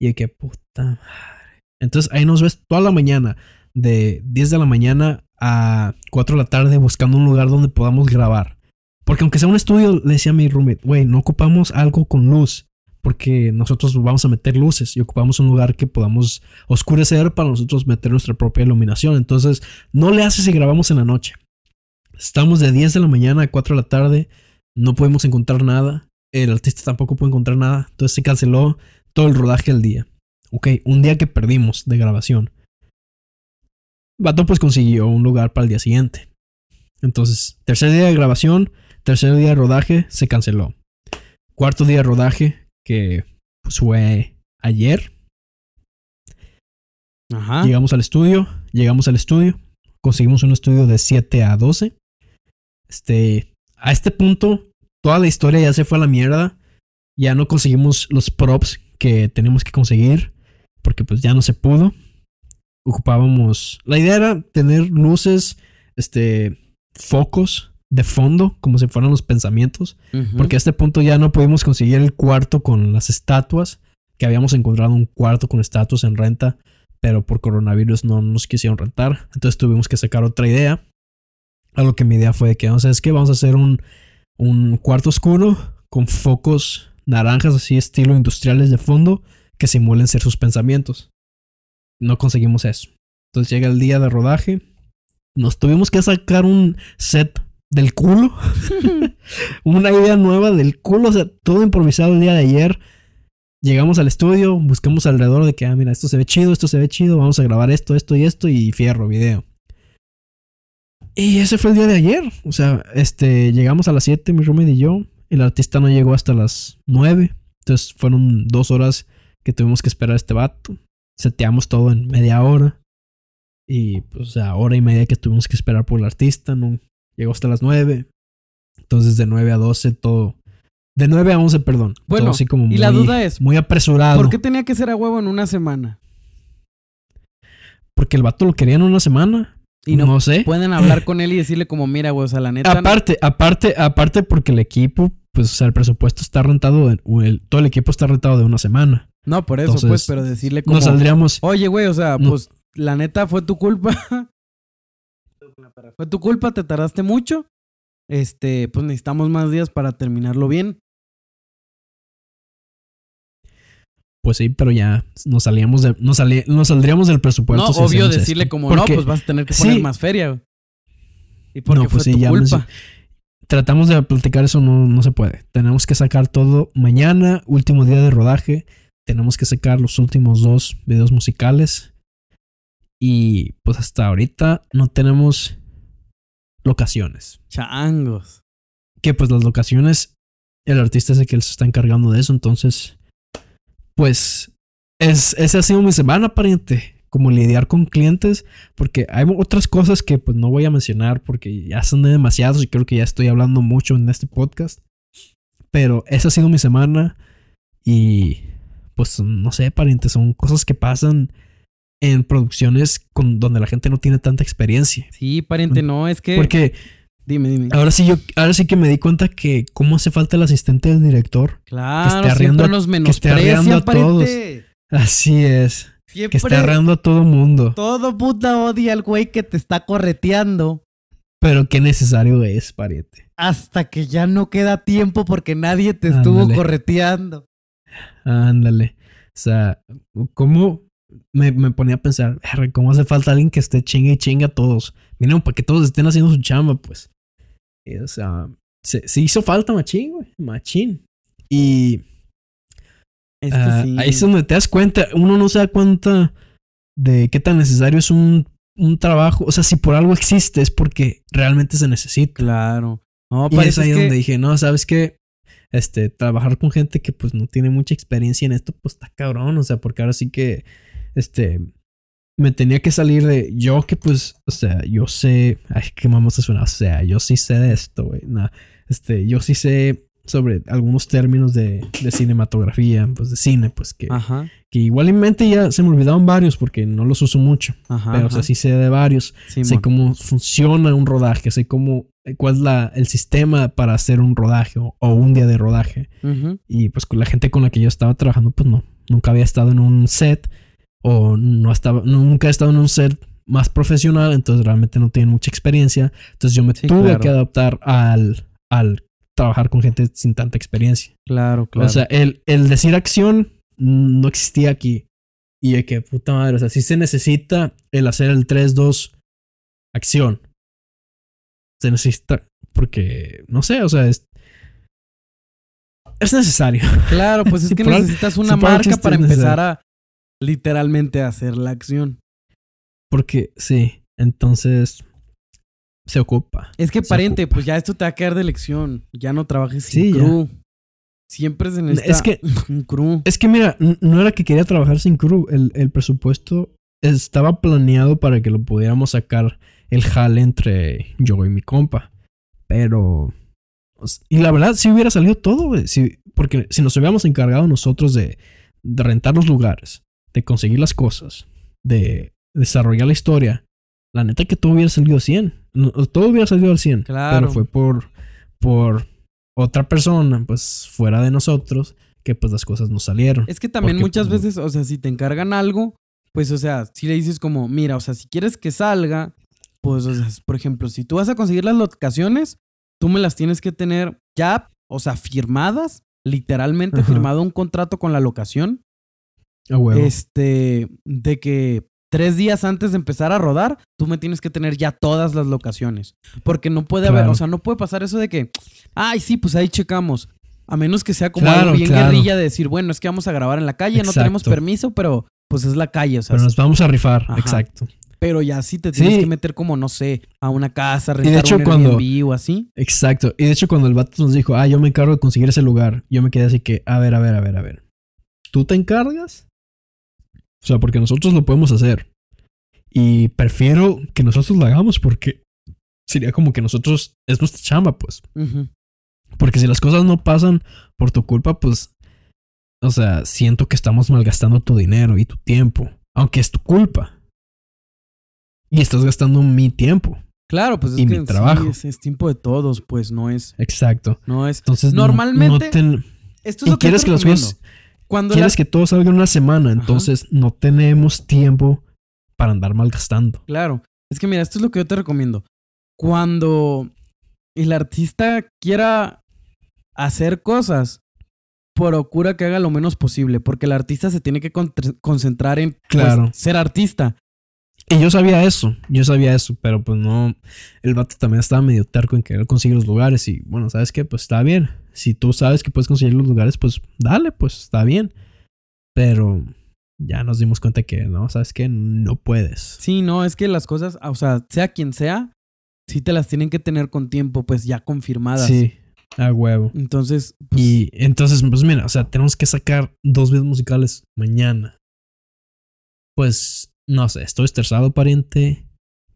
Y que puta madre. Entonces ahí nos ves toda la mañana, de 10 de la mañana a 4 de la tarde, buscando un lugar donde podamos grabar. Porque aunque sea un estudio, le decía a mi roommate, güey, no ocupamos algo con luz. Porque nosotros vamos a meter luces y ocupamos un lugar que podamos oscurecer para nosotros meter nuestra propia iluminación. Entonces, no le hace si grabamos en la noche. Estamos de 10 de la mañana a 4 de la tarde. No podemos encontrar nada. El artista tampoco puede encontrar nada. Entonces se canceló todo el rodaje al día. Ok, un día que perdimos de grabación. Vato pues consiguió un lugar para el día siguiente. Entonces, tercer día de grabación, Tercer día de rodaje se canceló. Cuarto día de rodaje, que pues, fue ayer. Ajá. Llegamos al estudio, llegamos al estudio, conseguimos un estudio de 7 a 12. Este, a este punto, toda la historia ya se fue a la mierda. Ya no conseguimos los props que tenemos que conseguir, porque pues ya no se pudo. Ocupábamos, la idea era tener luces, este, focos de fondo, como si fueran los pensamientos, porque a este punto ya no pudimos conseguir el cuarto con las estatuas, que habíamos encontrado un cuarto con estatuas en renta, pero por coronavirus no nos quisieron rentar, entonces tuvimos que sacar otra idea. A lo que mi idea fue que, vamos a es que vamos a hacer un, un cuarto oscuro con focos naranjas así estilo industriales de fondo que simulen ser sus pensamientos. No conseguimos eso. Entonces llega el día de rodaje. Nos tuvimos que sacar un set del culo. (laughs) (laughs) Una idea nueva del culo. O sea, todo improvisado el día de ayer. Llegamos al estudio, buscamos alrededor de que, ah, mira, esto se ve chido, esto se ve chido, vamos a grabar esto, esto y esto y fierro, video. Y ese fue el día de ayer. O sea, este, llegamos a las 7, mi roommate y yo. El artista no llegó hasta las 9. Entonces fueron dos horas que tuvimos que esperar a este vato. Seteamos todo en media hora. Y pues, sea, hora y media que tuvimos que esperar por el artista. No, Llegó hasta las 9. Entonces de 9 a 12 todo. De 9 a 11, perdón. Bueno, así como y la duda es... Muy apresurado. ¿Por qué tenía que ser a huevo en una semana? Porque el vato lo quería en una semana. Y no, sé. Pueden hablar con él y decirle como, mira, güey, o sea, la neta... Aparte, aparte, aparte porque el equipo, pues, o sea, el presupuesto está rentado, todo el equipo está rentado de una semana. No, por eso, pues, pero decirle como... Nos saldríamos... Oye, güey, o sea, pues, la neta fue tu culpa. (laughs) Fue tu culpa, te tardaste mucho. Este, pues necesitamos más días para terminarlo bien. Pues sí, pero ya nos salíamos de, nos, nos saldríamos del presupuesto. No, obvio decirle como no, pues vas a tener que poner más feria. Y porque pues fue tu culpa. tratamos de platicar eso, no, no se puede. Tenemos que sacar todo mañana, último día de rodaje. Tenemos que sacar los últimos dos videos musicales. Y pues hasta ahorita no tenemos locaciones. Changos. Que pues las locaciones, el artista es el que se está encargando de eso. Entonces, pues, es, esa ha sido mi semana, pariente. Como lidiar con clientes. Porque hay otras cosas que pues no voy a mencionar porque ya son demasiados y creo que ya estoy hablando mucho en este podcast. Pero esa ha sido mi semana. Y pues no sé, pariente, son cosas que pasan en producciones con, donde la gente no tiene tanta experiencia. Sí, pariente, no, es que. Porque Dime, dime. ahora sí yo, ahora sí que me di cuenta que cómo hace falta el asistente del director. Claro, esté siempre arreando- nos que esté arreando a todos. Así es. Siempre Que esté arreando a todo mundo. todo puta odia al güey que te está correteando Pero qué necesario es, pariente. hasta que ya no queda tiempo porque nadie te estuvo correteando. Ándale. O sea, ¿cómo me, me ponía a pensar, "Verga, ¿cómo hace falta alguien que esté chinga y chinga a todos? Miren, para que todos estén haciendo su chamba, pues. Y, o sea, se, se hizo falta machín, güey. Machín. Y Es que ah, sí. ahí es donde te das cuenta, uno no se da cuenta de qué tan necesario es un, un trabajo. O sea, si por algo existe es porque realmente se necesita. Claro. No, Y es parece ahí que- donde dije, no, ¿sabes qué? Este, trabajar con gente que pues no tiene mucha experiencia en esto, pues está cabrón. O sea, porque ahora sí que, este, me tenía que salir de yo que pues, o sea, yo sé, ay, qué mamá se suena, o sea, yo sí sé de esto, güey. Nah, este, yo sí sé sobre algunos términos de, de cinematografía, pues de cine, pues que, Ajá, que igualmente ya se me olvidaron varios porque no los uso mucho. ajá. pero o sea, sí sé de varios sé Simón. cómo funciona un rodaje, sé cómo, cuál es la, el sistema para hacer un rodaje o, o un día de rodaje. Y pues con la gente con la que yo estaba trabajando, pues no, nunca había estado en un set o no estaba, nunca he estado en un set más profesional, entonces realmente no tienen mucha experiencia. Entonces yo me Sí, tuve claro. que adaptar al, al trabajar con gente sin tanta experiencia. Claro, claro. O sea, el, el decir acción no existía aquí. Y de que puta madre, o sea, sí se necesita el hacer el 3-2 acción. Se necesita porque, no sé, o sea, es, es necesario. claro, pues (laughs) es que necesitas una marca para empezar a literalmente hacer la acción. Porque sí, entonces se ocupa. Es que pariente, ocupa. pues ya esto te va a quedar de lección. Ya no trabajes sin Sí, ya. crew. Siempre se necesita Es que- (laughs) un crew. Es que mira, no era que quería trabajar sin crew. El, el presupuesto estaba planeado para que lo pudiéramos sacar el jale entre yo y mi compa. Pero. o s- Y la verdad, sí hubiera salido todo, güey. Si- porque si nos hubiéramos encargado nosotros de, de rentar los lugares, de conseguir las cosas, de desarrollar la historia, la neta que todo hubiera salido 100. No, Todo hubiera salido al 100. Claro. Pero fue por, por otra persona, pues fuera de nosotros, que pues las cosas no salieron. Es que también Porque, muchas pues, veces, o sea, si te encargan algo, pues, o sea, si le dices como, mira, o sea, si quieres que salga, pues, o sea, por ejemplo, si tú vas a conseguir las locaciones, tú me las tienes que tener ya, o sea, firmadas, literalmente Ajá. firmado un contrato con la locación, A huevo. este, de que tres días antes de empezar a rodar, tú me tienes que tener ya todas las locaciones. Porque no puede haber, o sea, no puede pasar eso de que, ay, sí, pues ahí checamos. A menos que sea como Claro, algo bien claro. guerrilla de decir, bueno, es que vamos a grabar en la calle, no tenemos permiso, pero pues es la calle, o sea. Pero nos vamos a rifar, Ajá. exacto. Pero ya sí te tienes Sí. que meter como, no sé, a una casa, de rentar hecho, un cuando- Airbnb o así. Exacto. Y de hecho, cuando el vato nos dijo, ah, yo me encargo de conseguir ese lugar, yo me quedé así que, a ver, a ver, a ver, a ver. ¿Tú te encargas? O sea, porque nosotros lo podemos hacer. Y prefiero que nosotros lo hagamos porque sería como que nosotros, es nuestra chamba, pues. Porque si las cosas no pasan por tu culpa, pues, o sea, siento que estamos malgastando tu dinero y tu tiempo, aunque es tu culpa. Y estás gastando mi tiempo. Claro, pues es Y que mi sí, trabajo. es, es tiempo de todos, pues no es, Exacto. no es. Entonces, no- Normalmente- no ten- Esto es y lo que quieres te que cosas, Cuando quieres la- que todo salga en una semana, entonces no tenemos tiempo para andar malgastando. Claro. Es que mira, esto es lo que yo te recomiendo. Cuando el artista quiera hacer cosas, procura que haga lo menos posible, porque el artista se tiene que con- concentrar en pues, Claro. ser artista. Y yo sabía eso, yo sabía eso, pero pues no, el vato también estaba medio terco en querer conseguir los lugares y bueno, ¿sabes qué? Pues está bien. Si tú sabes que puedes conseguir los lugares, pues dale, pues está bien. Pero ya nos dimos cuenta que no, sabes que no puedes. Sí, no, es que las cosas, o sea, sea quien sea, sí te las tienen que tener con tiempo, pues ya confirmadas. Sí, a huevo. Entonces, pues, Y entonces, pues mira, o sea, tenemos que sacar dos videos musicales mañana. Pues, no sé, estoy estresado, pariente.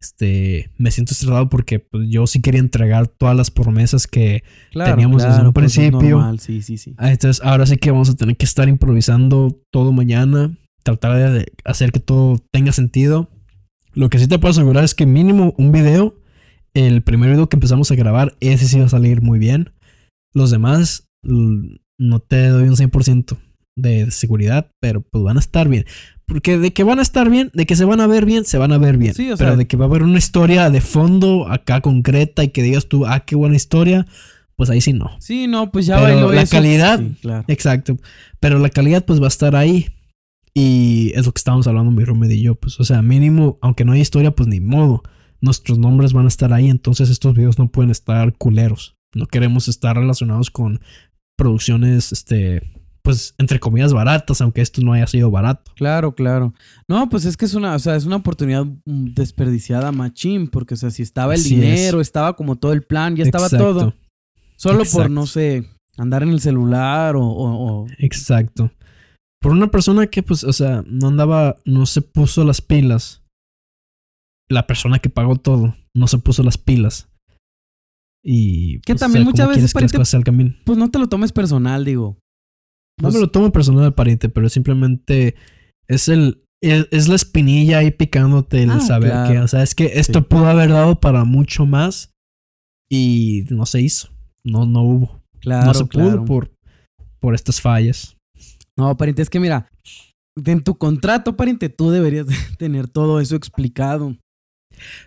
Este, me siento estresado porque pues, yo sí quería entregar todas las promesas que claro, teníamos desde claro, un pues, es principio. Sí, sí, sí. Ah, Entonces, ahora sí que vamos a tener que estar improvisando todo mañana. Tratar de hacer que todo tenga sentido. Lo que sí te puedo asegurar es que mínimo un video, el primer video que empezamos a grabar, ese sí va a salir muy bien. Los demás, no te doy un 100% de seguridad, pero pues van a estar bien. Porque de que van a estar bien, de que se van a ver bien, se van a ver bien. Sí, o pero sea- de que va a haber una historia de fondo acá concreta y que digas tú, ah, qué buena historia, pues ahí sí no. Sí, no, pues ya Pero la eso. calidad- Sí, claro. Exacto. Pero la calidad pues va a estar ahí. Y es lo que estábamos hablando mi roommate y yo. Pues, o sea, mínimo, aunque no haya historia, pues ni modo. Nuestros nombres van a estar ahí. Entonces estos videos no pueden estar culeros. No queremos estar relacionados con producciones, este, pues, entre comillas, baratas, aunque esto no haya sido barato. Claro, claro. No, pues es que es una, o sea, es una oportunidad desperdiciada machín, porque, o sea, si estaba el Así dinero, estaba como todo el plan, ya estaba Exacto. todo. Solo por, no sé, andar en el celular o, o- o- Exacto. Por una persona que, pues, o sea, no andaba, no se puso las pilas. La persona que pagó todo, no se puso las pilas. Y. Que pues, también o sea, muchas ¿cómo veces que las parece- cosas salgan bien? pues no te lo tomes personal, digo. No Pues, me lo tomo personal al pariente, pero simplemente es el. Es, es la espinilla ahí picándote el Ah, saber claro. que, o sea, es que esto Sí. pudo haber dado para mucho más y no se hizo. No, no hubo. claro, no se claro. pudo por, por estas fallas. No, pariente, es que mira, en tu contrato, pariente, tú deberías de (laughs) tener todo eso explicado.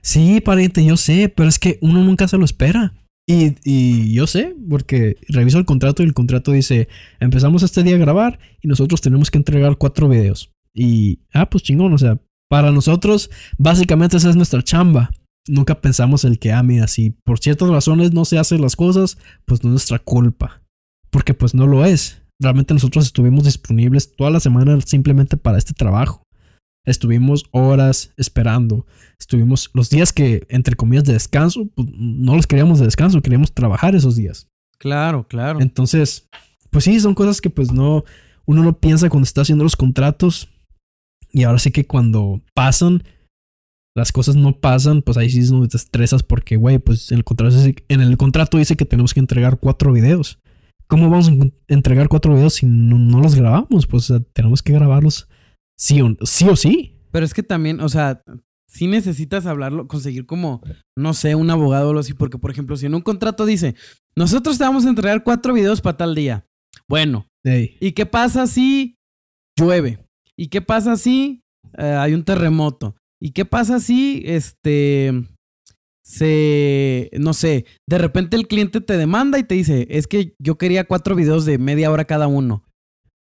Sí, pariente, yo sé, pero es que uno nunca se lo espera. Y, y yo sé, porque reviso el contrato y el contrato dice, empezamos este día a grabar y nosotros tenemos que entregar cuatro videos. Y, ah, pues chingón, o sea, para nosotros básicamente esa es nuestra chamba. Nunca pensamos el que, ah, mira, si por ciertas razones no se hacen las cosas, pues no es nuestra culpa. Porque pues no lo es. Realmente nosotros estuvimos disponibles toda la semana simplemente para este trabajo. Estuvimos horas esperando. Estuvimos los días que, entre comillas, de descanso, pues no los queríamos de descanso, queríamos trabajar esos días. Claro, claro. Entonces, pues sí, son cosas que pues no, uno no piensa cuando está haciendo los contratos. Y ahora sí que cuando pasan, las cosas no pasan, pues ahí sí donde te estresas porque, güey, pues en el, contrato dice, en el contrato dice que tenemos que entregar cuatro videos. ¿Cómo vamos a en- entregar cuatro videos si no, no los grabamos? Pues o sea, tenemos que grabarlos sí o sí. O sí. Pero es que también, o sea, si necesitas hablarlo, conseguir como, no sé, un abogado o algo así, porque por ejemplo, si en un contrato dice, nosotros te vamos a entregar cuatro videos para tal día. Bueno, Ey, ¿y qué pasa si llueve? ¿Y qué pasa si eh, hay un terremoto? ¿Y qué pasa si, este, se, no sé, de repente el cliente te demanda y te dice, es que yo quería cuatro videos de media hora cada uno.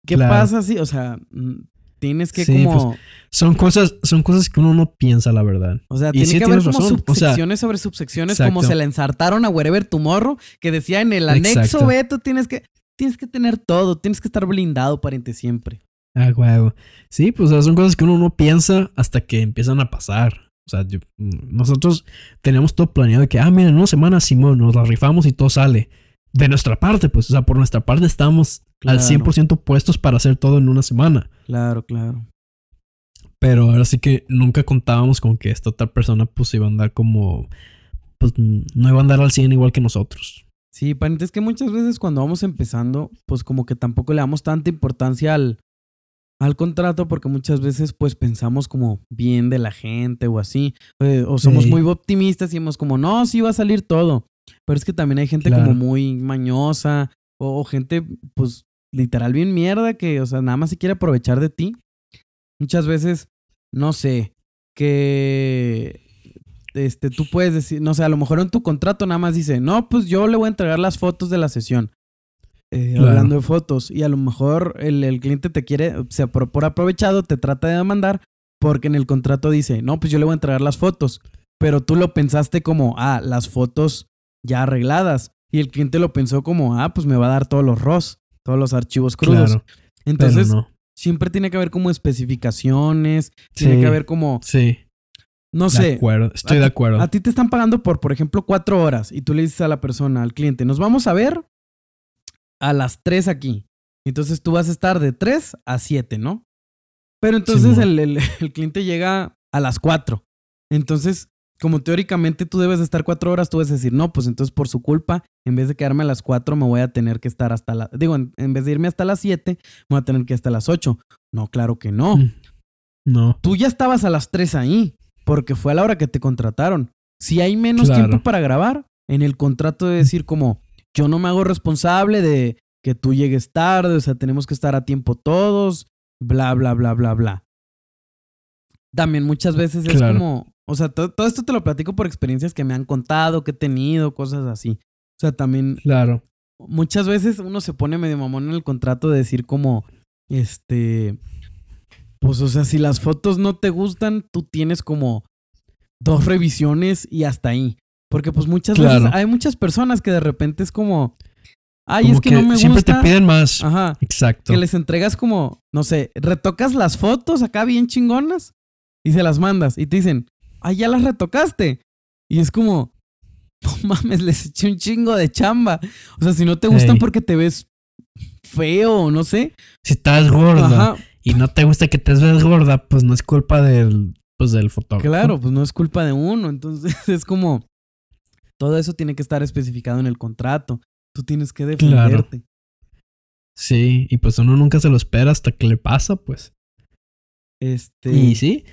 ¿Qué Claro. pasa si, o sea, mm, tienes que Sí, como... Son cosas, son cosas que uno no piensa, la verdad. O sea, Y tiene sí que haber como razón, o sea, subsecciones sobre subsecciones, como se la ensartaron a Wherever Tomorrow, que decía en el anexo. B, tú tienes que, tienes que tener todo, tienes que estar blindado, pariente, siempre. Ah, huevo. Sí, pues o sea, son cosas que uno no piensa hasta que empiezan a pasar. O sea, yo- mm, nosotros teníamos todo planeado de que, ah, mira, en una semana, Simón, nos la rifamos y todo sale. De nuestra parte, pues, o sea, por nuestra parte estamos Claro. al 100% puestos para hacer todo en una semana. Claro, claro. Pero ahora sí que nunca contábamos con que esta otra persona, pues, iba a andar como, pues, no iba a andar al 100 igual que nosotros. Sí, pariente, es que muchas veces cuando vamos empezando, pues como que tampoco le damos tanta importancia al, al contrato, porque muchas veces pues pensamos como bien de la gente o así, eh, o somos Sí. muy optimistas y hemos como, no, sí va a salir todo. Pero es que también hay gente Claro. como muy mañosa o, o gente pues literal bien mierda que, o sea, nada más se quiere aprovechar de ti. Muchas veces, no sé, que este, tú puedes decir, no sé, a lo mejor en tu contrato nada más dice, no, pues yo le voy a entregar las fotos de la sesión. Eh, Claro. Hablando de fotos. Y a lo mejor el, el cliente te quiere, o sea, por, por aprovechado, te trata de demandar porque en el contrato dice, no, pues yo le voy a entregar las fotos. Pero tú lo pensaste como, ah, las fotos ya arregladas. Y el cliente lo pensó como, ah, pues me va a dar todos los ROS, todos los archivos crudos. Claro. Entonces, no. siempre tiene que haber como especificaciones, tiene Sí. que haber como, Sí. no de sé, acuerdo. Estoy a de acuerdo. a ti te están pagando por, por ejemplo, cuatro horas y tú le dices a la persona, al cliente, nos vamos a ver a las tres aquí. Entonces tú vas a estar de tres a siete, ¿no? Pero entonces el- (laughs) el cliente llega a las cuatro. Entonces, como teóricamente tú debes de estar cuatro horas, tú vas a decir, no, pues entonces por su culpa, en vez de quedarme a las cuatro, me voy a tener que estar hasta la... Digo, en, en vez de irme hasta las siete, me voy a tener que ir hasta las ocho. No, claro que no Mm. No. tú ya estabas a las 3 ahí, porque fue a la hora que te contrataron. Si hay menos Claro. tiempo para grabar, en el contrato de decir como, yo no me hago responsable de que tú llegues tarde, o sea, tenemos que estar a tiempo todos, bla, bla, bla, bla, bla. También muchas veces es como, o sea, to- todo esto te lo platico por experiencias que me han contado, que he tenido, cosas así. O sea, también Claro. muchas veces uno se pone medio mamón en el contrato de decir como, este, pues o sea, si las fotos no te gustan, tú tienes como dos revisiones y hasta ahí. Porque pues muchas Claro. veces hay muchas personas que de repente es como, ay, Como es que, no me siempre gusta. te piden más. Ajá. Exacto. Que les entregas como, no sé, retocas las fotos acá bien chingonas y se las mandas y te dicen, ay, ya las retocaste. Y es como, no mames, les eché un chingo de chamba. O sea, si no te gustan porque te ves feo no sé. Si estás gorda Ajá, y no te gusta que te veas gorda, pues no es culpa del, pues del fotógrafo. claro, pues no es culpa de uno. Entonces (laughs) es como, todo eso tiene que estar especificado en el contrato. Tú tienes que defenderte. Sí, y pues uno nunca se lo espera hasta que le pasa, pues. Este, Y sí,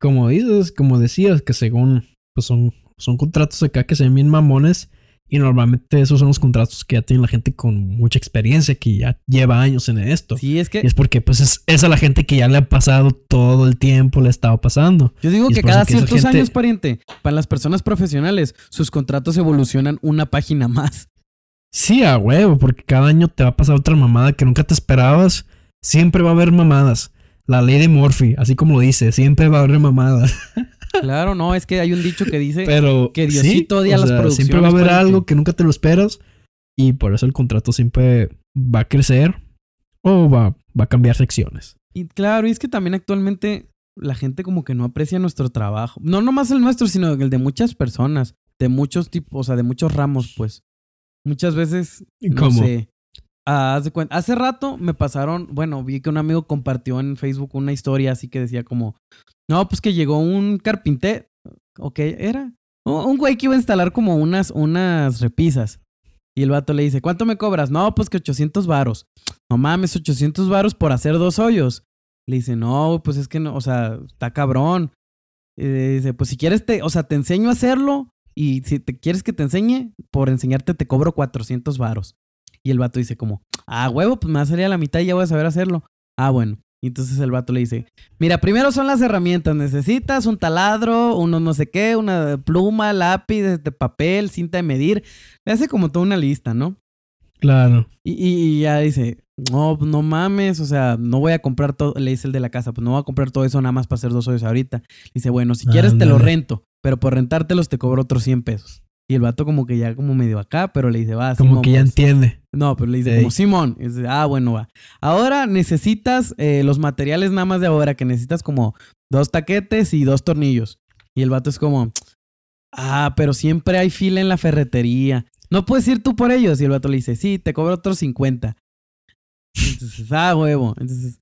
como dices, como decías, que según, pues son, son contratos acá que se ven bien mamones. Y normalmente esos son los contratos que ya tiene la gente con mucha experiencia, que ya lleva años en esto. sí, es que Y es porque, pues, es, es a la gente que ya le ha pasado todo el tiempo, le ha estado pasando. Yo digo que cada que ciertos gente- años, pariente, para las personas profesionales, sus contratos evolucionan una página más. Sí, a huevo, porque cada año te va a pasar otra mamada que nunca te esperabas. Siempre va a haber mamadas. La ley de Murphy, así como lo dice, siempre va a haber mamadas. (laughs) Claro, no, es que hay un dicho que dice Pero que sí, Diosito odia o las producciones, Siempre va a haber algo que nunca te lo esperas. Y por eso el contrato siempre va a crecer o va, va a cambiar secciones. Y claro, y es que también actualmente la gente como que no aprecia nuestro trabajo. No nomás el nuestro, sino el de muchas personas, de muchos tipos, o sea, de muchos ramos, pues. Muchas veces, no ¿Cómo? sé. Ah, Hace rato me pasaron, bueno, vi que un amigo compartió en Facebook una historia así que decía como, no, pues que llegó un carpintero, ok, era un güey que iba a instalar como unas, unas repisas. Y el vato le dice, ¿cuánto me cobras? No, pues que 800 varos. No mames, 800 varos por hacer dos hoyos. Le dice, no, pues es que no, o sea, está cabrón. Eh, dice, pues si quieres, te, o sea, te enseño a hacerlo y si te quieres que te enseñe, por enseñarte te cobro 400 varos. Y el vato dice como, ah, huevo, pues me va a salir a la mitad y ya voy a saber hacerlo. Ah, bueno. Y entonces el vato le dice, mira, primero son las herramientas. Necesitas un taladro, uno no sé qué, una pluma, lápiz, de papel, cinta de medir. Le hace como toda una lista, ¿no? Claro. Y, ya dice, no, no mames, o sea, no voy a comprar todo, le dice el de la casa, pues no voy a comprar todo eso nada más para hacer dos hoyos ahorita. Dice, bueno, si quieres te lo rento, pero por rentártelos te cobro otros 100 pesos. Y el vato como que ya como medio acá, pero le dice, va, Como Simón, que ya pues". entiende. No, pero le dice como Simón. Y dice, ah, bueno, va. Ahora necesitas eh, los materiales nada más de ahora, que necesitas como dos taquetes y dos tornillos. Y el vato es como, ah, pero siempre hay fila en la ferretería. ¿No puedes ir tú por ellos? Y el vato le dice, sí, te cobro otros 50. Entonces, ah, huevo. Entonces,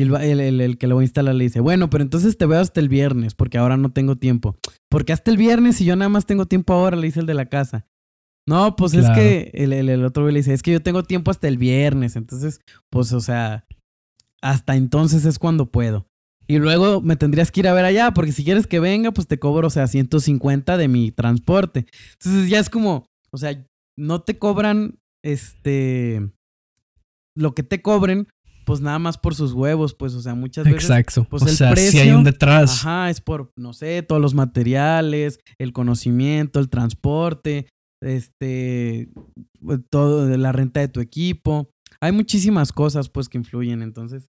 y el, el- el- el que lo va a instalar le dice, bueno, pero entonces te veo hasta el viernes, porque ahora no tengo tiempo. Porque hasta el viernes y yo nada más tengo tiempo ahora, le dice el de la casa. No, pues es que el, el- el otro güey le dice, es que yo tengo tiempo hasta el viernes. Entonces, pues, o sea, hasta entonces es cuando puedo. Y luego me tendrías que ir a ver allá, porque si quieres que venga, pues te cobro, o sea, 150 de mi transporte. Entonces ya es como, o sea, no te cobran, este, lo que te cobren, pues nada más por sus huevos, pues, o sea, muchas veces Exacto. pues, o el sea, si hay precio- un detrás. Ajá, es por, no sé, todos los materiales, el conocimiento, el transporte, este, pues, todo, la renta de tu equipo. Hay muchísimas cosas, pues, que influyen. Entonces,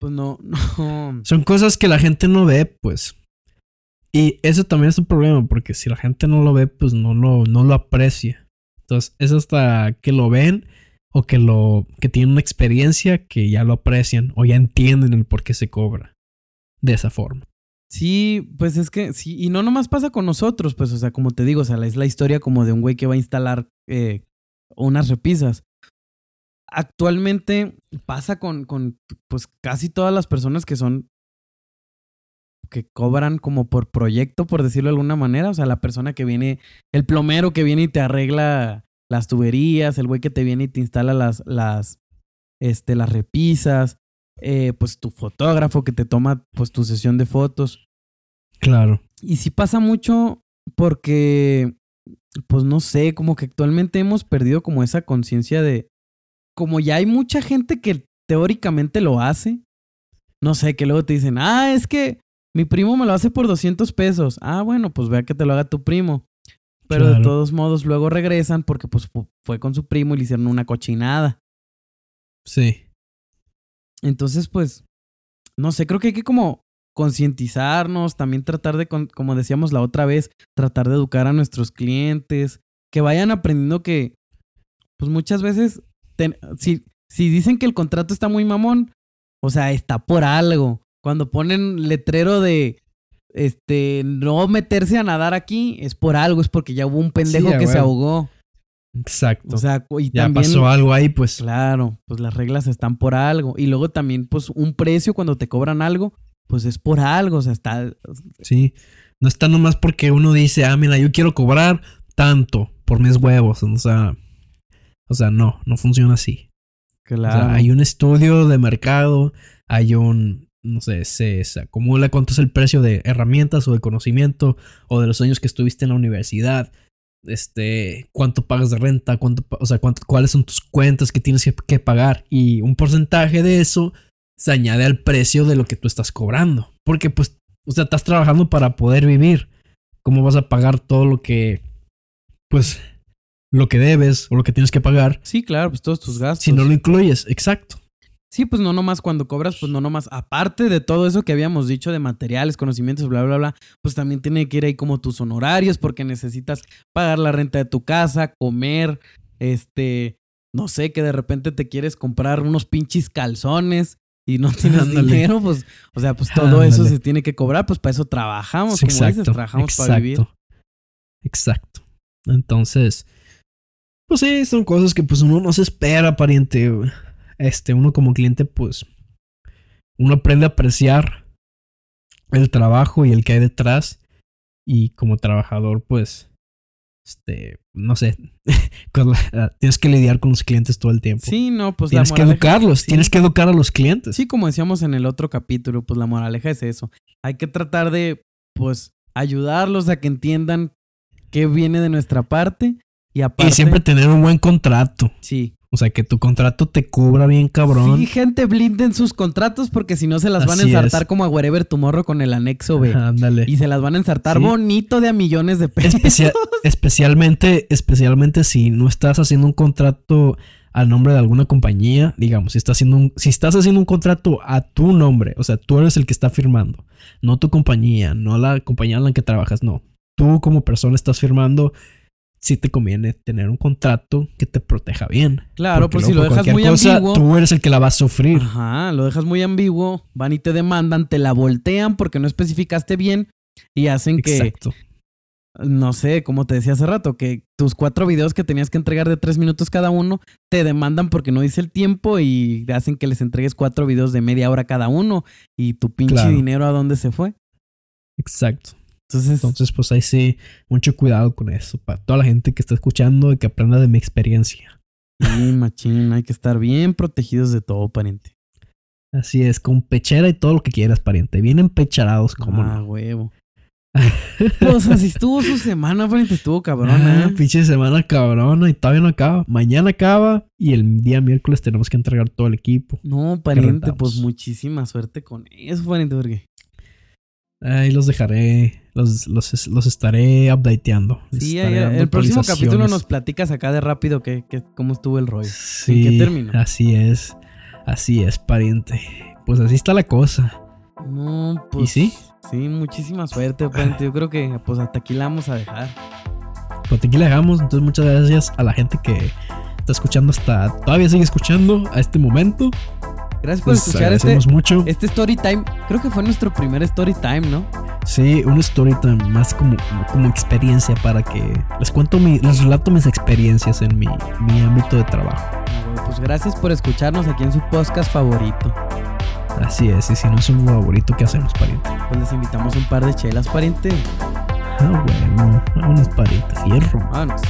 pues no, (laughs) no. Son cosas que la gente no ve, pues. Y eso también es un problema, porque si la gente no lo ve, pues no lo, no lo aprecia. Entonces, es hasta que lo ven o que lo que tienen una experiencia que ya lo aprecian o ya entienden el por qué se cobra de esa forma. Sí, pues es que sí, y no nomás pasa con nosotros, pues, o sea, como te digo, o sea, es la historia como de un güey que va a instalar eh, unas repisas. Actualmente pasa con, con, pues, casi todas las personas que son, que cobran como por proyecto, por decirlo de alguna manera, o sea, la persona que viene, el plomero que viene y te arregla las tuberías, el güey que te viene y te instala las, las, este, las repisas, eh, pues tu fotógrafo que te toma pues tu sesión de fotos. Claro. Y sí pasa mucho porque, pues no sé, como que actualmente hemos perdido como esa conciencia de, como ya hay mucha gente que teóricamente lo hace, no sé, que luego te dicen, ah, es que mi primo me lo hace por 200 pesos. Ah, bueno, pues vea que te lo haga tu primo. Pero de todos modos luego regresan porque pues fue con su primo y le hicieron una cochinada. Sí. Entonces, pues, no sé, creo que hay que como concientizarnos, también tratar de, como decíamos la otra vez, tratar de educar a nuestros clientes, que vayan aprendiendo que, pues muchas veces, si, si dicen que el contrato está muy mamón, o sea, está por algo. Cuando ponen letrero de, este, no meterse a nadar aquí es por algo, es porque ya hubo un pendejo que se ahogó. Exacto. O sea, y ya pasó algo ahí, pues. Claro, pues las reglas están por algo. Y luego también, pues, un precio cuando te cobran algo, pues es por algo. O sea, está. Sí. No está nomás porque uno dice, ah, mira, yo quiero cobrar tanto por mis huevos. O sea. O sea, no, no funciona así. Claro. hay un estudio de mercado, hay un, no sé, se, acumula cuánto es el precio de herramientas o de conocimiento o de los años que estuviste en la universidad, este, cuánto pagas de renta, cuánto, o sea, cuáles son tus cuentas que tienes que, pagar y un porcentaje de eso se añade al precio de lo que tú estás cobrando, porque pues, o sea, estás trabajando para poder vivir, ¿cómo vas a pagar todo lo que, pues, lo que debes o lo que tienes que pagar? Sí, claro, pues todos tus gastos. Si no lo incluyes, exacto. Sí, pues no nomás cuando cobras, pues no nomás, aparte de todo eso que habíamos dicho de materiales, conocimientos, bla, bla, bla, pues también tiene que ir ahí como tus honorarios porque necesitas pagar la renta de tu casa, comer, este, no sé, que de repente te quieres comprar unos pinches calzones y no (laughs) tienes dinero, pues, o sea, pues todo eso se tiene que cobrar, pues para eso trabajamos, como dices, trabajamos para vivir. Exacto. Entonces, pues sí, son cosas que pues uno no se espera, pariente este, uno como cliente, pues, uno aprende a apreciar el trabajo y el que hay detrás. Y como trabajador, pues, este, no sé, (laughs) tienes que lidiar con los clientes todo el tiempo. Sí, no, pues tienes que educarlos, tienes que educar a los clientes. Sí, como decíamos en el otro capítulo, pues la moraleja es eso. Hay que tratar de, pues, ayudarlos a que entiendan qué viene de nuestra parte y aparte. Y siempre tener un buen contrato. Sí. O sea, que tu contrato te cubra bien, cabrón. Sí, gente, blinden sus contratos porque si no se las van a ensartar como a Wherever Tomorrow con el anexo B. Ándale. Y se las van a ensartar bonito de a millones de pesos. (laughs) especialmente, especialmente si no estás haciendo un contrato al nombre de alguna compañía, digamos, si estás haciendo un, si estás haciendo un contrato a tu nombre, o sea, tú eres el que está firmando, no tu compañía, no la compañía en la que trabajas, no. Tú como persona estás firmando sí te conviene tener un contrato que te proteja bien. Claro, pues si lo dejas muy ambiguo. Tú eres el que la va a sufrir. Ajá, lo dejas muy ambiguo, van y te demandan, te la voltean porque no especificaste bien y hacen que. Exacto. No sé, como te decía hace rato, que tus cuatro videos que tenías que entregar de tres minutos cada uno, te demandan porque no dice el tiempo y hacen que les entregues cuatro videos de media hora cada uno y tu pinche dinero a dónde se fue. Exacto. Entonces, pues ahí sí, mucho cuidado con eso. Para toda la gente que está escuchando y que aprenda de mi experiencia. Sí, machín, hay que estar bien protegidos de todo, pariente. Así es, con pechera y todo lo que quieras, pariente. Bien empecharados, como ah, huevo. (laughs) pues así estuvo su semana, pariente, estuvo cabrona. Ah, ¿eh? pinche semana cabrona y todavía no acaba. Mañana acaba y el día miércoles tenemos que entregar todo el equipo. No, pariente, pues muchísima suerte con eso, pariente, porque Ahí los dejaré, los, los, estaré updateando. Sí, el próximo capítulo nos platicas acá de rápido que, cómo estuvo el rollo. Sí, qué terminó? Así es, así es, pariente. Pues así está la cosa. No, pues. ¿Y sí? Sí, muchísima suerte, pariente. Yo creo que pues hasta aquí la vamos a dejar. Pues hasta aquí la dejamos. Entonces, muchas gracias a la gente que está escuchando hasta. Todavía sigue escuchando a este momento. Gracias por Les escuchar este, mucho. este story time. Creo que fue nuestro primer story time, ¿no? Sí, un story time más como, como experiencia para que les cuento mi, les relato mis experiencias en mi, mi ámbito de trabajo. Ah, Pues gracias por escucharnos aquí en su podcast favorito. Así es, y si no es un favorito, ¿qué hacemos, pariente? Pues les invitamos un par de chelas, pariente. Ah, bueno, vámonos, pariente, fierro. Vámonos.